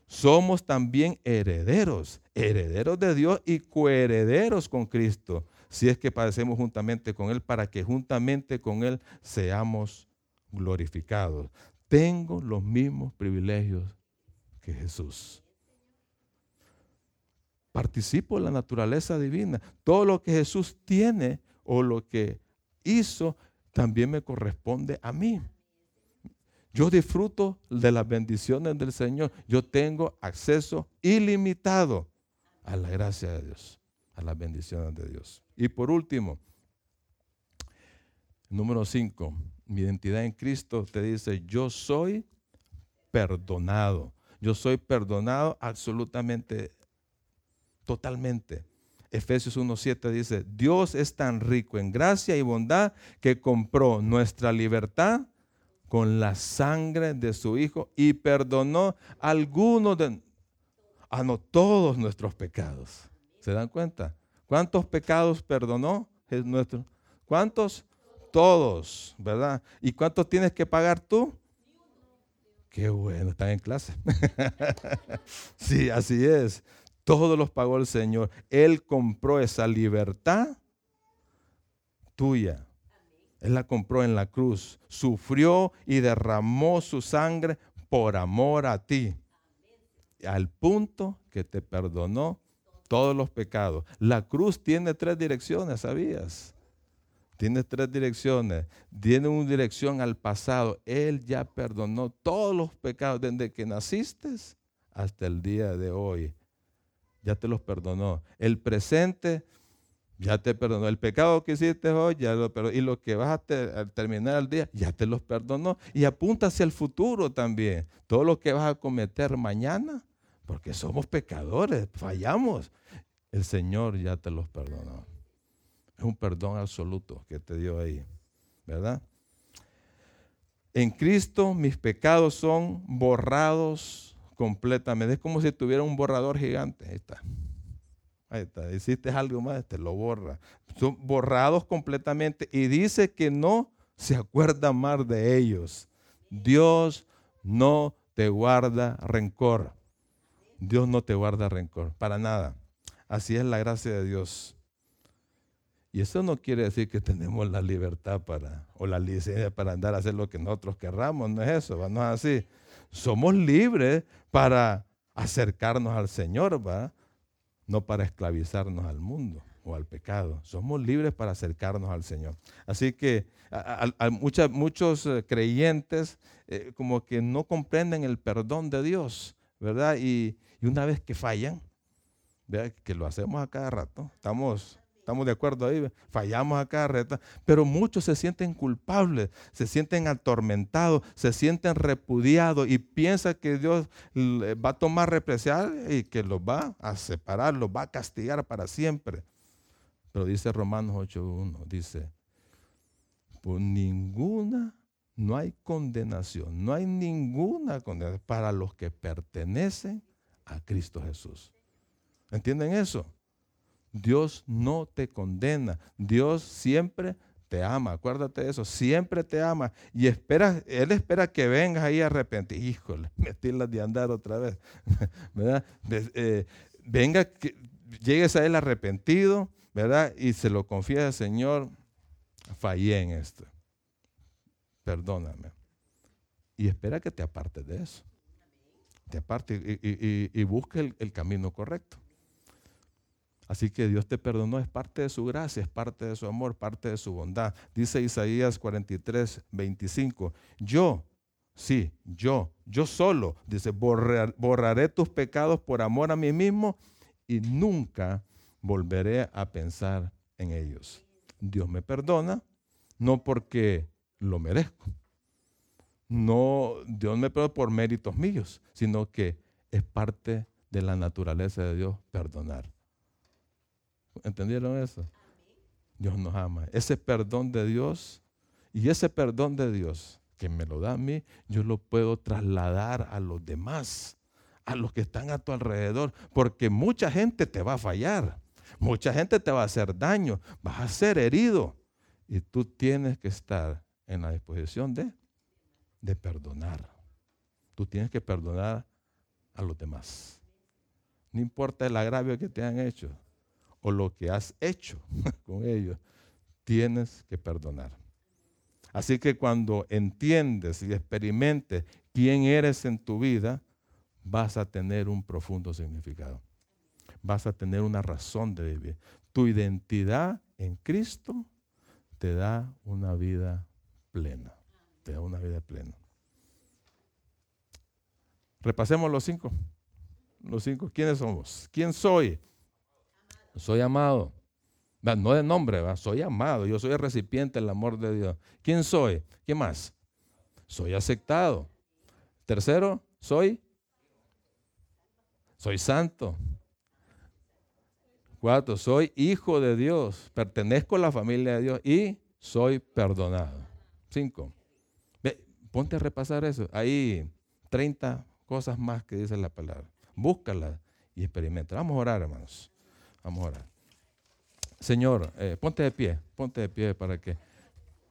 somos también herederos, herederos de Dios y coherederos con Cristo, si es que padecemos juntamente con Él, para que juntamente con Él seamos glorificados. Tengo los mismos privilegios que Jesús. Participo en la naturaleza divina. Todo lo que Jesús tiene o lo que hizo también me corresponde a mí. Yo disfruto de las bendiciones del Señor. Yo tengo acceso ilimitado a la gracia de Dios, a las bendiciones de Dios. Y por último, número 5, mi identidad en Cristo te dice, yo soy perdonado. Yo soy perdonado absolutamente, totalmente. Efesios 1.7 dice, Dios es tan rico en gracia y bondad que compró nuestra libertad con la sangre de su Hijo y perdonó algunos de, ah, no, todos nuestros pecados. ¿Se dan cuenta? ¿Cuántos pecados perdonó? Es nuestro. ¿Cuántos? Todos, ¿verdad? ¿Y cuántos tienes que pagar tú? Qué bueno, están en clase. [laughs] sí, así es. Todos los pagó el Señor. Él compró esa libertad tuya él la compró en la cruz, sufrió y derramó su sangre por amor a ti, al punto que te perdonó todos los pecados. La cruz tiene tres direcciones, ¿sabías? Tiene tres direcciones. Tiene una dirección al pasado. Él ya perdonó todos los pecados desde que naciste hasta el día de hoy. Ya te los perdonó. El presente ya te perdonó. El pecado que hiciste hoy, ya lo perdonó. Y lo que vas a, terminar el día, ya te los perdonó. Y apunta hacia el futuro también. Todo lo que vas a cometer mañana, porque somos pecadores, fallamos. El Señor ya te los perdonó. Es un perdón absoluto que te dio ahí, ¿verdad? En Cristo mis pecados son borrados completamente. Es como si tuviera un borrador gigante. Ahí está. Ahí está, hiciste algo más, te lo borra. Son borrados completamente y dice que no se acuerda más de ellos. Dios no te guarda rencor. Dios no te guarda rencor, para nada. Así es la gracia de Dios. Y eso no quiere decir que tenemos la libertad para, o la licencia para andar a hacer lo que nosotros querramos, no es eso, no es así. Somos libres para acercarnos al Señor, ¿va? no para esclavizarnos al mundo o al pecado. Somos libres para acercarnos al Señor. Así que a, muchos eh, creyentes eh, como que no comprenden el perdón de Dios, ¿verdad? Y, y una vez que fallan, que lo hacemos a cada rato, estamos Estamos de acuerdo ahí, fallamos a cada reta, pero muchos se sienten culpables, se sienten atormentados, se sienten repudiados y piensan que Dios va a tomar represalias y que los va a separar, los va a castigar para siempre. Pero dice Romanos 8.1, dice, por ninguna, no hay condenación, no hay ninguna condenación para los que pertenecen a Cristo Jesús. ¿Entienden eso? Dios no te condena. Dios siempre te ama, acuérdate de eso, siempre te ama y espera, Él espera que vengas ahí a arrepentir. Híjole, [laughs] metirlas de andar otra vez, [laughs] ¿verdad? Eh, venga, que llegues a Él arrepentido, ¿verdad? Y se lo confía al Señor, fallé en esto, perdóname. Y espera que te apartes de eso. Te aparte y, busque el camino correcto. Así que Dios te perdonó, es parte de su gracia, es parte de su amor, parte de su bondad. Dice Isaías 43, 25, yo, sí, yo, yo solo, dice, borraré tus pecados por amor a mí mismo y nunca volveré a pensar en ellos. Dios me perdona, no porque lo merezco. No, Dios me perdona por méritos míos, sino que es parte de la naturaleza de Dios perdonar. ¿Entendieron eso? Dios nos ama. Ese perdón de Dios y ese perdón de Dios que me lo da a mí, yo lo puedo trasladar a los demás, a los que están a tu alrededor, porque mucha gente te va a fallar, mucha gente te va a hacer daño, vas a ser herido y tú tienes que estar en la disposición de, de perdonar. Tú tienes que perdonar a los demás. No importa el agravio que te han hecho, o lo que has hecho [laughs] con ellos, tienes que perdonar. Así que cuando entiendes y experimentes quién eres en tu vida, vas a tener un profundo significado. Vas a tener una razón de vivir. Tu identidad en Cristo te da una vida plena. Te da una vida plena. Repasemos los cinco. Los cinco. ¿Quiénes somos? ¿Quién soy? Soy amado. No de nombre, ¿va? soy amado. Yo soy el recipiente del amor de Dios. ¿Quién soy? ¿Qué más? Soy aceptado. Tercero, soy. Soy santo. Cuatro, soy hijo de Dios. Pertenezco a la familia de Dios y soy perdonado. Cinco. ponte a repasar eso. Hay 30 cosas más que dice la palabra. Búscala y experimenta. Vamos a orar, hermanos. Vamos a orar. Señor, eh, ponte de pie, ponte de pie para que,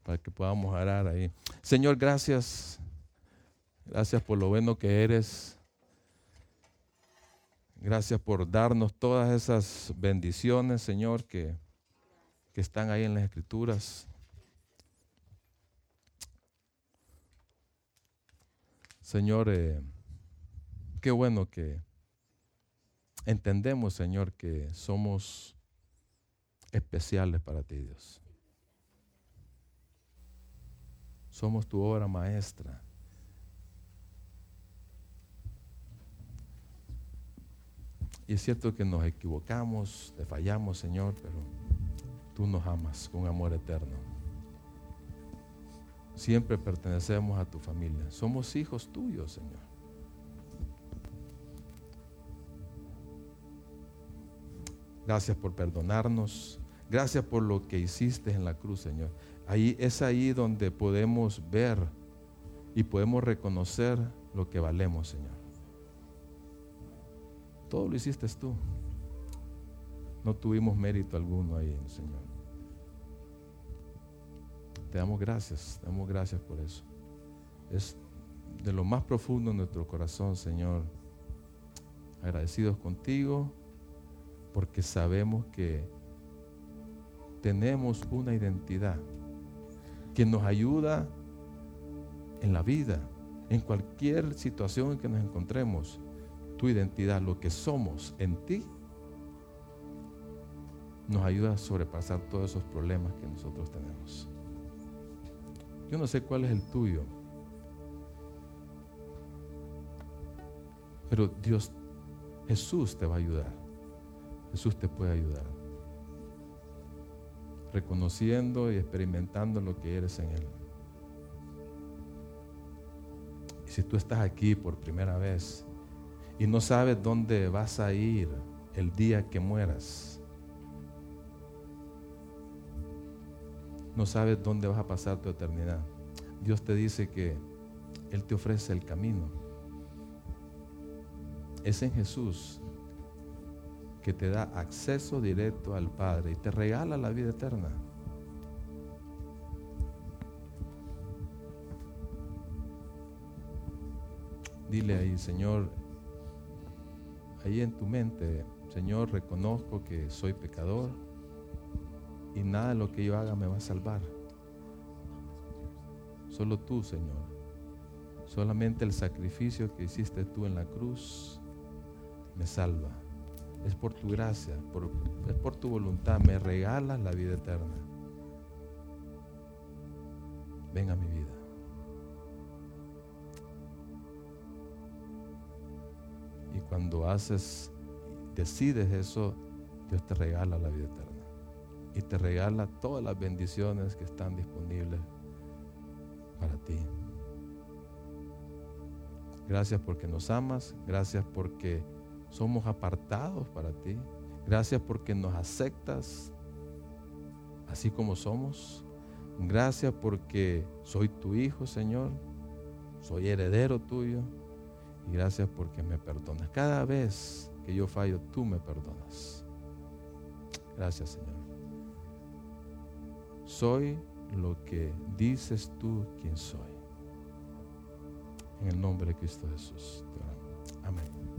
para que podamos orar ahí. Señor, gracias. Gracias por lo bueno que eres. Gracias por darnos todas esas bendiciones, Señor, que, que están ahí en las Escrituras. Señor, eh, qué bueno que entendemos, Señor, que somos especiales para ti, Dios. Somos tu obra maestra. Y es cierto que nos equivocamos, te fallamos, Señor, pero tú nos amas con amor eterno. Siempre pertenecemos a tu familia. Somos hijos tuyos, Señor. Gracias por perdonarnos. Gracias por lo que hiciste en la cruz, Señor. Ahí es ahí donde podemos ver y podemos reconocer lo que valemos, Señor. Todo lo hiciste tú. No tuvimos mérito alguno ahí, Señor. Te damos gracias, te damos gracias por eso. Es de lo más profundo de nuestro corazón, Señor. Agradecidos contigo porque sabemos que tenemos una identidad que nos ayuda en la vida, en cualquier situación en que nos encontremos. Tu identidad, lo que somos en ti, nos ayuda a sobrepasar todos esos problemas que nosotros tenemos. Yo no sé cuál es el tuyo, pero Dios, Jesús te va a ayudar. Jesús te puede ayudar. Reconociendo y experimentando lo que eres en Él. Y si tú estás aquí por primera vez y no sabes dónde vas a ir el día que mueras, no sabes dónde vas a pasar tu eternidad, Dios te dice que Él te ofrece el camino. Es en Jesús que te da acceso directo al Padre y te regala la vida eterna. Dile ahí, Señor, ahí en tu mente, Señor, reconozco que soy pecador y nada de lo que yo haga me va a salvar. Solo tú, Señor. Solamente el sacrificio que hiciste tú en la cruz me salva. Es por tu gracia, es por tu voluntad. Me regalas la vida eterna. Ven a mi vida. Y cuando haces, decides eso, Dios te regala la vida eterna. Y te regala todas las bendiciones que están disponibles para ti. Gracias porque nos amas, gracias porque somos apartados para ti, gracias porque nos aceptas así como somos, gracias porque soy tu hijo, Señor, soy heredero tuyo y gracias porque me perdonas. Cada vez que yo fallo, tú me perdonas. Gracias, Señor. Soy lo que dices tú quién soy. En el nombre de Cristo Jesús. Amén.